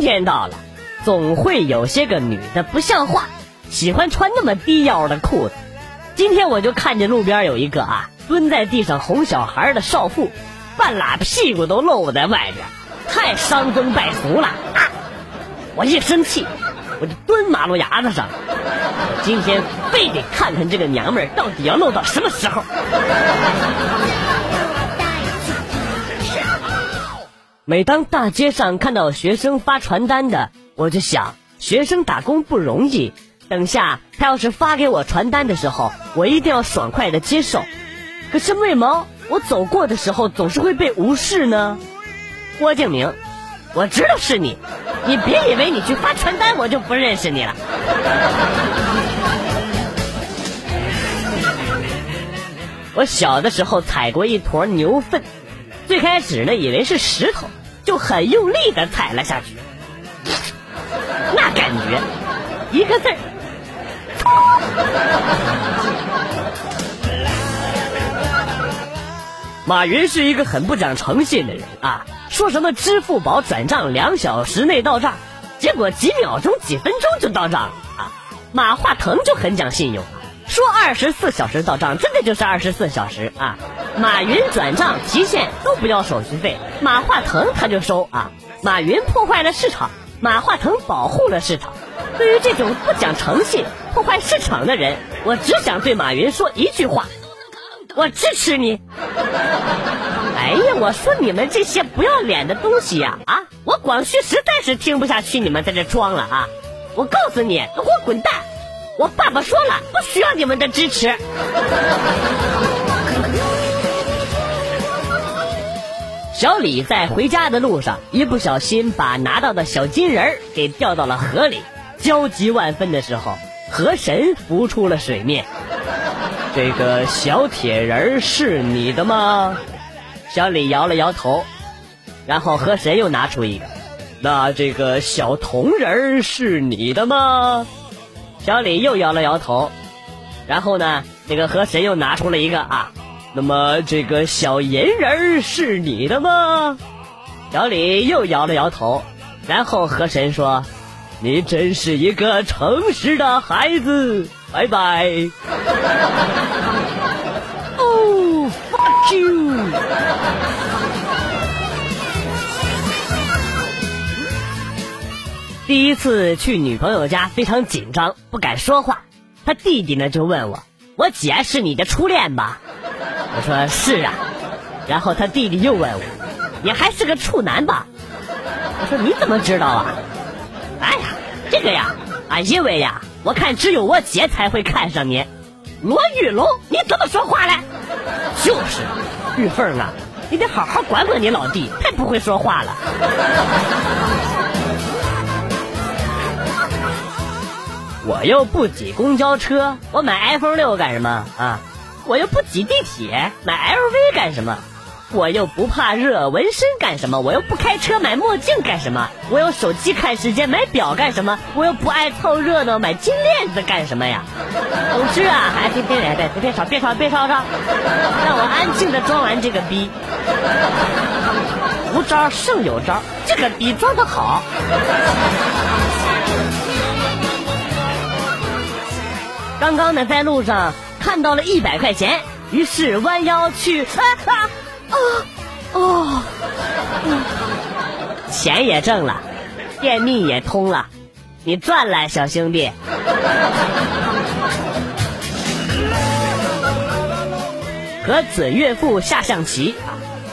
天到了，总会有些个女的不像话，喜欢穿那么低腰的裤子。今天我就看见路边有一个啊，蹲在地上哄小孩的少妇，半拉屁股都露在外边，太伤风败俗了啊！我一生气，我就蹲马路牙子上。今天非得看看这个娘们儿到底要露到什么时候。每当大街上看到学生发传单的，我就想，学生打工不容易。等下他要是发给我传单的时候，我一定要爽快的接受。可是为毛我走过的时候总是会被无视呢？郭敬明，我知道是你，你别以为你去发传单我就不认识你了。我小的时候踩过一坨牛粪，最开始呢以为是石头，就很用力的踩了下去，那感觉一个字儿。马云是一个很不讲诚信的人啊，说什么支付宝转账两小时内到账，结果几秒钟、几分钟就到账啊。马化腾就很讲信用，说二十四小时到账，真的就是二十四小时啊。马云转账提现都不要手续费，马化腾他就收啊。马云破坏了市场，马化腾保护了市场。对于这种不讲诚信、破坏市场的人，我只想对马云说一句话：我支持你。哎呀，我说你们这些不要脸的东西呀！啊，我广旭实在是听不下去你们在这装了啊！我告诉你，给我滚蛋！我爸爸说了，不需要你们的支持。小李在回家的路上，一不小心把拿到的小金人儿给掉到了河里。焦急万分的时候，河神浮出了水面。这个小铁人是你的吗？小李摇了摇头。然后河神又拿出一个，那这个小铜人是你的吗？小李又摇了摇头。然后呢，这个河神又拿出了一个啊，那么这个小银人是你的吗？小李又摇了摇头。然后河神说。你真是一个诚实的孩子，拜拜。哦，fuck you！第一次去女朋友家，非常紧张，不敢说话。他弟弟呢就问我：“我姐是你的初恋吧？”我说：“是啊。”然后他弟弟又问我：“你还是个处男吧？”我说：“你怎么知道啊？”哎呀，这个呀，啊，因为呀，我看只有我姐才会看上你。罗玉龙，你怎么说话嘞？就是，玉凤啊，你得好好管管你老弟，太不会说话了。我又不挤公交车，我买 iPhone 六干什么啊？我又不挤地铁，买 LV 干什么？我又不怕热，纹身干什么？我又不开车，买墨镜干什么？我有手机看时间，买表干什么？我又不爱凑热闹，买金链子干什么呀？总之啊，还别别别别别吵，别吵别吵吵，让我安静的装完这个逼。无招胜有招，这个逼装的好。刚刚呢，在路上看到了一百块钱，于是弯腰去啊啊！啊哦，钱也挣了，便秘也通了，你赚了，小兄弟。和准岳父下象棋，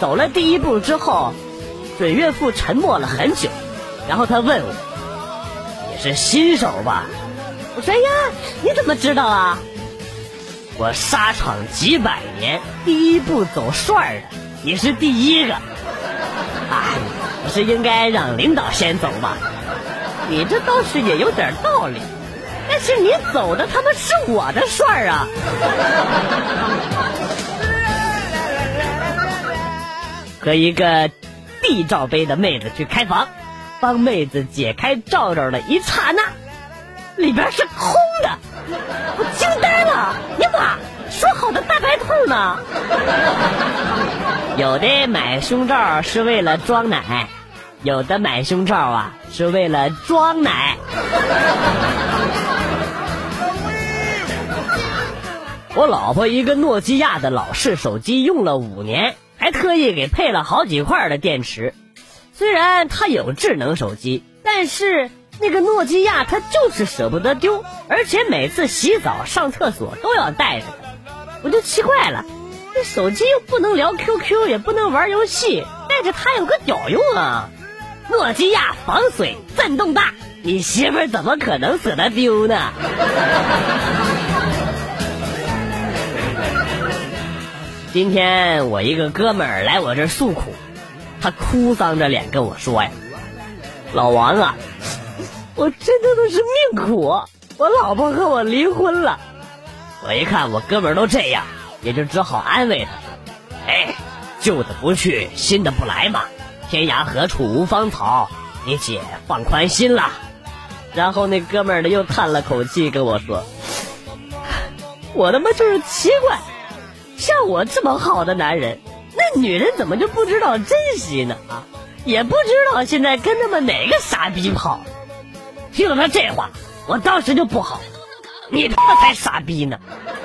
走了第一步之后，准岳父沉默了很久，然后他问我：“你是新手吧？”我说：“呀，你怎么知道啊？我沙场几百年，第一步走帅的。”你是第一个，哎，不是应该让领导先走吗？你这倒是也有点道理，但是你走的他妈是我的帅啊！和一个 D 罩杯的妹子去开房，帮妹子解开罩罩的一刹那，里边是空的，我惊呆了！你妈！说好的大白兔呢？有的买胸罩是为了装奶，有的买胸罩啊是为了装奶。我老婆一个诺基亚的老式手机用了五年，还特意给配了好几块的电池。虽然她有智能手机，但是那个诺基亚她就是舍不得丢，而且每次洗澡、上厕所都要带着。我就奇怪了，这手机又不能聊 QQ，也不能玩游戏，带着它有个屌用啊！诺基亚防水、震动大，你媳妇怎么可能舍得丢呢？今天我一个哥们儿来我这诉苦，他哭丧着脸跟我说呀：“老王啊，我真的都是命苦，我老婆和我离婚了。”我一看我哥们儿都这样，也就只好安慰他：“哎，旧的不去，新的不来嘛，天涯何处无芳草，你姐放宽心了。”然后那哥们儿呢又叹了口气跟我说：“我他妈就是奇怪。”像我这么好的男人，那女人怎么就不知道珍惜呢？啊，也不知道现在跟他们哪个傻逼跑。听了他这话，我当时就不好，你他妈才傻逼呢！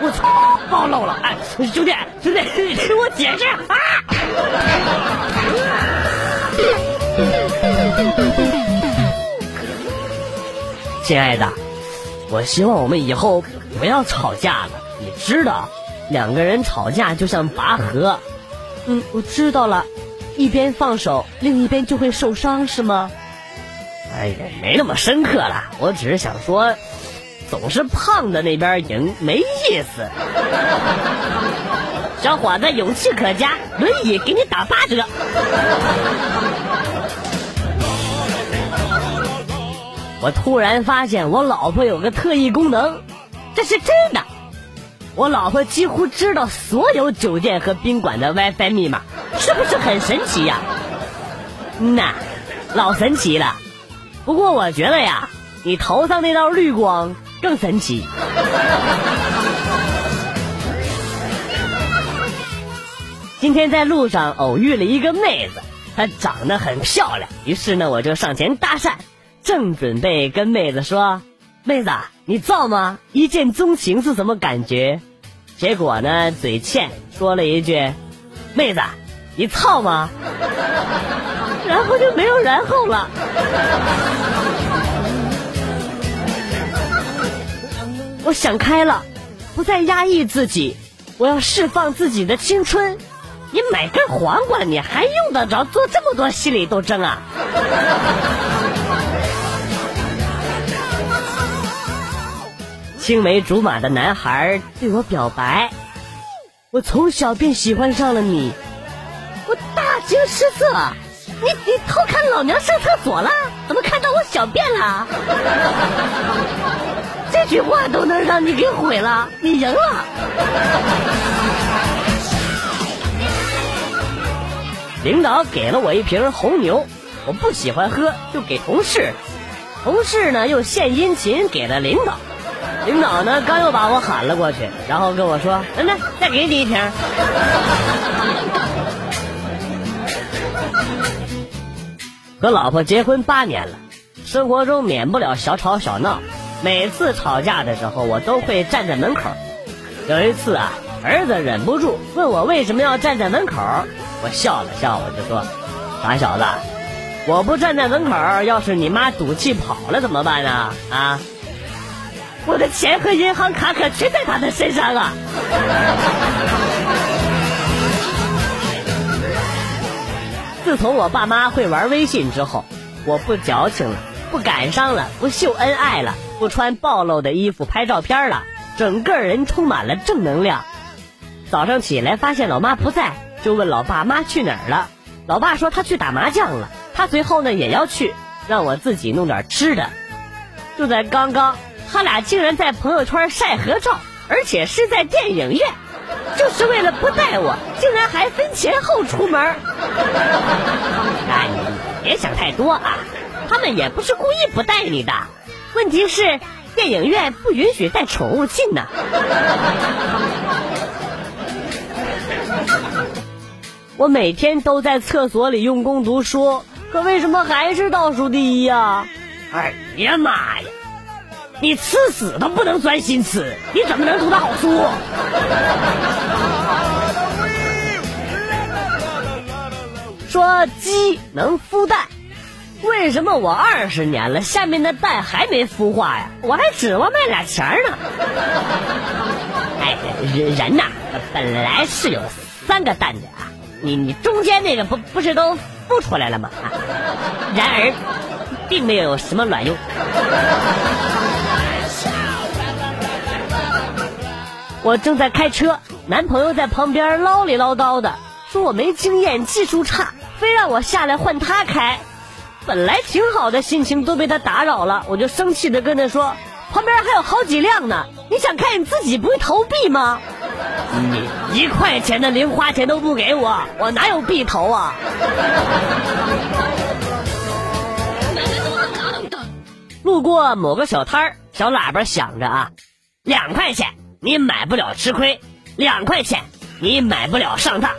我操，暴露了！哎，兄弟，兄弟，听我解释啊！亲爱的，我希望我们以后不要吵架了，你知道。两个人吵架就像拔河，嗯，我知道了，一边放手，另一边就会受伤，是吗？哎呀，没那么深刻了，我只是想说，总是胖的那边赢没意思。小伙子，勇气可嘉，轮椅给你打八折。我突然发现我老婆有个特异功能，这是真的。我老婆几乎知道所有酒店和宾馆的 WiFi 密码，是不是很神奇呀？嗯呐，老神奇了。不过我觉得呀，你头上那道绿光更神奇。今天在路上偶遇了一个妹子，她长得很漂亮，于是呢我就上前搭讪，正准备跟妹子说。妹子，你造吗？一见钟情是什么感觉？结果呢，嘴欠说了一句：“妹子，你操吗？”然后就没有然后了。我想开了，不再压抑自己，我要释放自己的青春。你买根黄瓜，你还用得着做这么多心理斗争啊？青梅竹马的男孩对我表白，我从小便喜欢上了你，我大惊失色。你 你偷看老娘上厕所了？怎么看到我小便了？这句话都能让你给毁了，你赢了。领导给了我一瓶红牛，我不喜欢喝，就给同事，同事呢又献殷勤给了领导。领导呢，刚又把我喊了过去，然后跟我说：“来来，再给你一瓶。”和老婆结婚八年了，生活中免不了小吵小闹。每次吵架的时候，我都会站在门口。有一次啊，儿子忍不住问我为什么要站在门口，我笑了笑，我就说：“傻小子，我不站在门口，要是你妈赌气跑了怎么办呢？啊？”我的钱和银行卡可全在他的身上啊！自从我爸妈会玩微信之后，我不矫情了，不感伤了，不秀恩爱了，不穿暴露的衣服拍照片了，整个人充满了正能量。早上起来发现老妈不在，就问老爸妈去哪儿了。老爸说他去打麻将了，他随后呢也要去，让我自己弄点吃的。就在刚刚。他俩竟然在朋友圈晒合照，而且是在电影院，就是为了不带我，竟然还分前后出门。哎，你别想太多啊，他们也不是故意不带你的，问题是电影院不允许带宠物进呢。我每天都在厕所里用功读书，可为什么还是倒数第一呀？哎呀妈呀！你吃屎都不能专心吃，你怎么能读得好书？说鸡能孵蛋，为什么我二十年了，下面的蛋还没孵化呀？我还指望卖俩钱呢。哎，人人呐，本来是有三个蛋的啊，你你中间那个不不是都孵出来了吗？然而，并没有什么卵用。我正在开车，男朋友在旁边唠里唠叨的，说我没经验，技术差。非让我下来换他开，本来挺好的心情都被他打扰了，我就生气的跟他说：“旁边还有好几辆呢，你想开你自己不会投币吗？你一块钱的零花钱都不给我，我哪有币投啊？”路过某个小摊儿，小喇叭响着啊，两块钱你买不了吃亏，两块钱你买不了上当，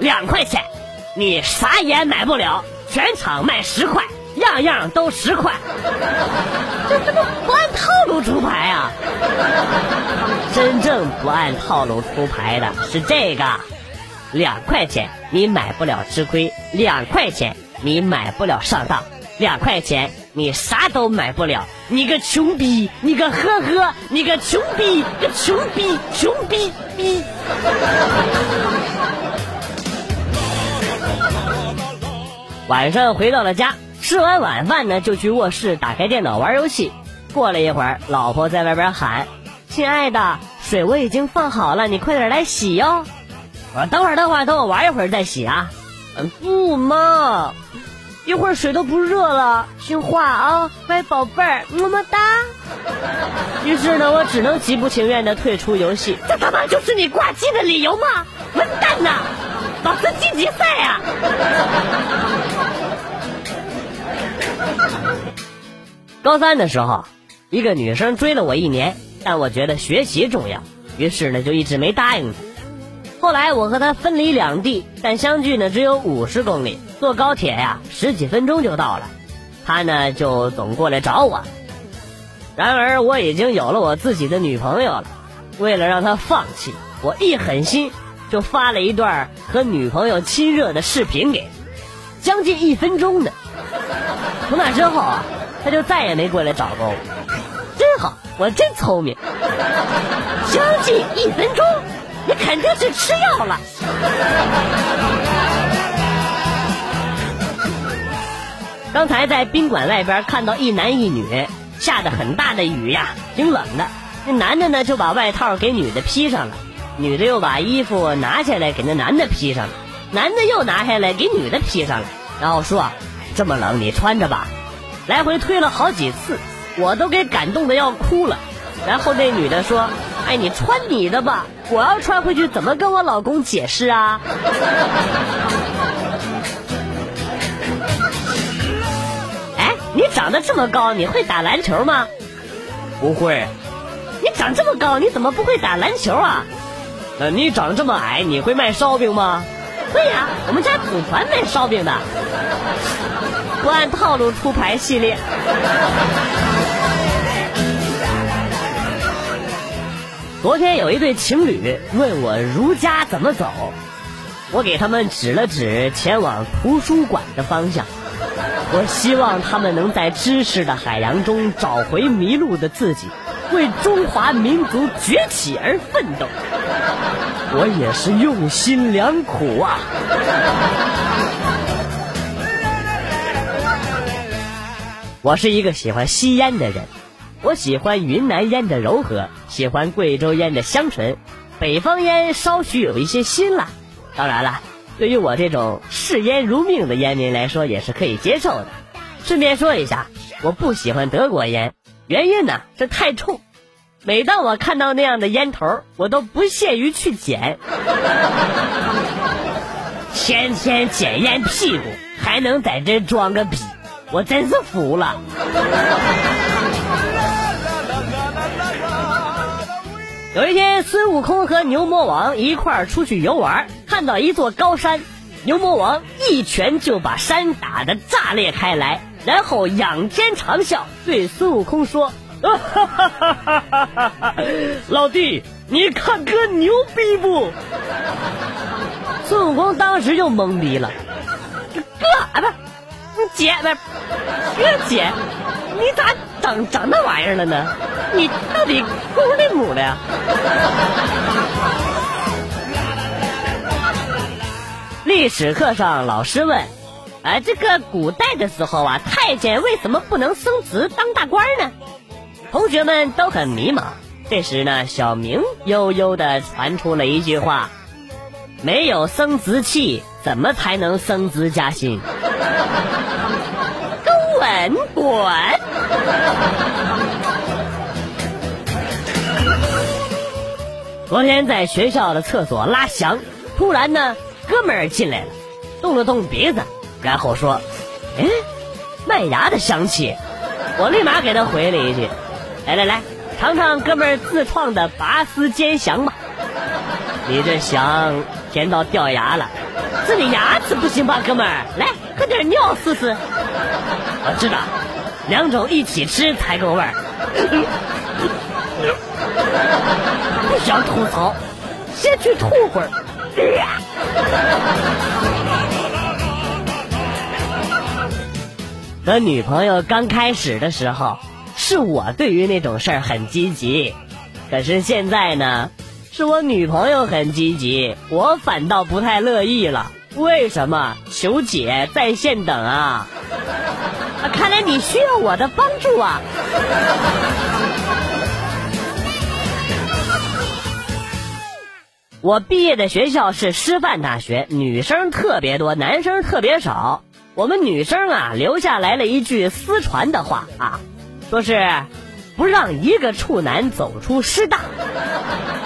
两块钱。你啥也买不了，全场卖十块，样样都十块，这这不不按套路出牌啊！真正不按套路出牌的是这个，两块钱你买不了吃亏，两块钱你买不了上当，两块钱你啥都买不了，你个穷逼，你个呵呵，你个穷逼，个穷逼，穷逼逼。晚上回到了家，吃完晚饭呢，就去卧室打开电脑玩游戏。过了一会儿，老婆在外边喊：“亲爱的，水我已经放好了，你快点来洗哟。”我说：“等会儿，等会儿，等我玩一会儿再洗啊。”“嗯，不嘛，一会儿水都不热了，听话啊，乖宝贝儿，么么哒。”于是呢，我只能极不情愿的退出游戏。这他妈就是你挂机的理由吗？混蛋呐！老子晋级赛呀！高三的时候，一个女生追了我一年，但我觉得学习重要，于是呢就一直没答应她。后来我和她分离两地，但相距呢只有五十公里，坐高铁呀十几分钟就到了。他呢就总过来找我。然而我已经有了我自己的女朋友了，为了让他放弃，我一狠心。就发了一段和女朋友亲热的视频给，将近一分钟的。从那之后啊，他就再也没过来找过我。真好，我真聪明。将近一分钟，你肯定是吃药了。刚才在宾馆外边看到一男一女，下的很大的雨呀，挺冷的。那男的呢就把外套给女的披上了。女的又把衣服拿下来给那男的披上了，男的又拿下来给女的披上了，然后说：“这么冷你穿着吧。”来回推了好几次，我都给感动的要哭了。然后那女的说：“哎，你穿你的吧，我要穿回去怎么跟我老公解释啊？”长得这么高，你会打篮球吗？不会。你长这么高，你怎么不会打篮球啊？呃，你长这么矮，你会卖烧饼吗？会呀，我们家祖传卖烧饼的，不按套路出牌系列。昨天有一对情侣问我如家怎么走，我给他们指了指前往图书馆的方向。我希望他们能在知识的海洋中找回迷路的自己。为中华民族崛起而奋斗，我也是用心良苦啊！我是一个喜欢吸烟的人，我喜欢云南烟的柔和，喜欢贵州烟的香醇，北方烟稍许有一些辛辣。当然了，对于我这种视烟如命的烟民来说，也是可以接受的。顺便说一下，我不喜欢德国烟。原因呢是太冲，每当我看到那样的烟头，我都不屑于去捡。天天捡烟屁股，还能在这装个逼，我真是服了。有一天，孙悟空和牛魔王一块儿出去游玩，看到一座高山，牛魔王一拳就把山打得炸裂开来，然后仰天长啸，对孙悟空说：“ 老弟，你看哥牛逼不？”孙悟空当时就懵逼了，哥啊不，姐不是哥姐，你咋长长那玩意儿了呢？你到底公的母的呀？历史课上老师问：“哎，这个古代的时候啊，太监为什么不能升职当大官呢？”同学们都很迷茫。这时呢，小明悠悠的传出了一句话。没有生殖器，怎么才能升职加薪？滚滚！昨天在学校的厕所拉翔，突然呢，哥们儿进来了，动了动鼻子，然后说：“哎，麦芽的香气。”我立马给他回了一句：“来来来，尝尝哥们儿自创的拔丝煎翔吧。”你这翔。甜到掉牙了，是你牙齿不行吧，哥们儿？来喝点尿试试。我知道，两种一起吃才够味儿。不想吐槽，先去吐会儿。和女朋友刚开始的时候，是我对于那种事儿很积极，可是现在呢？是我女朋友很积极，我反倒不太乐意了。为什么？求姐在线等啊！啊，看来你需要我的帮助啊！我毕业的学校是师范大学，女生特别多，男生特别少。我们女生啊，留下来了一句私传的话啊，说是。不让一个处男走出师大，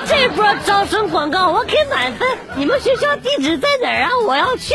这波招生广告我给满分。你们学校地址在哪儿啊？我要去。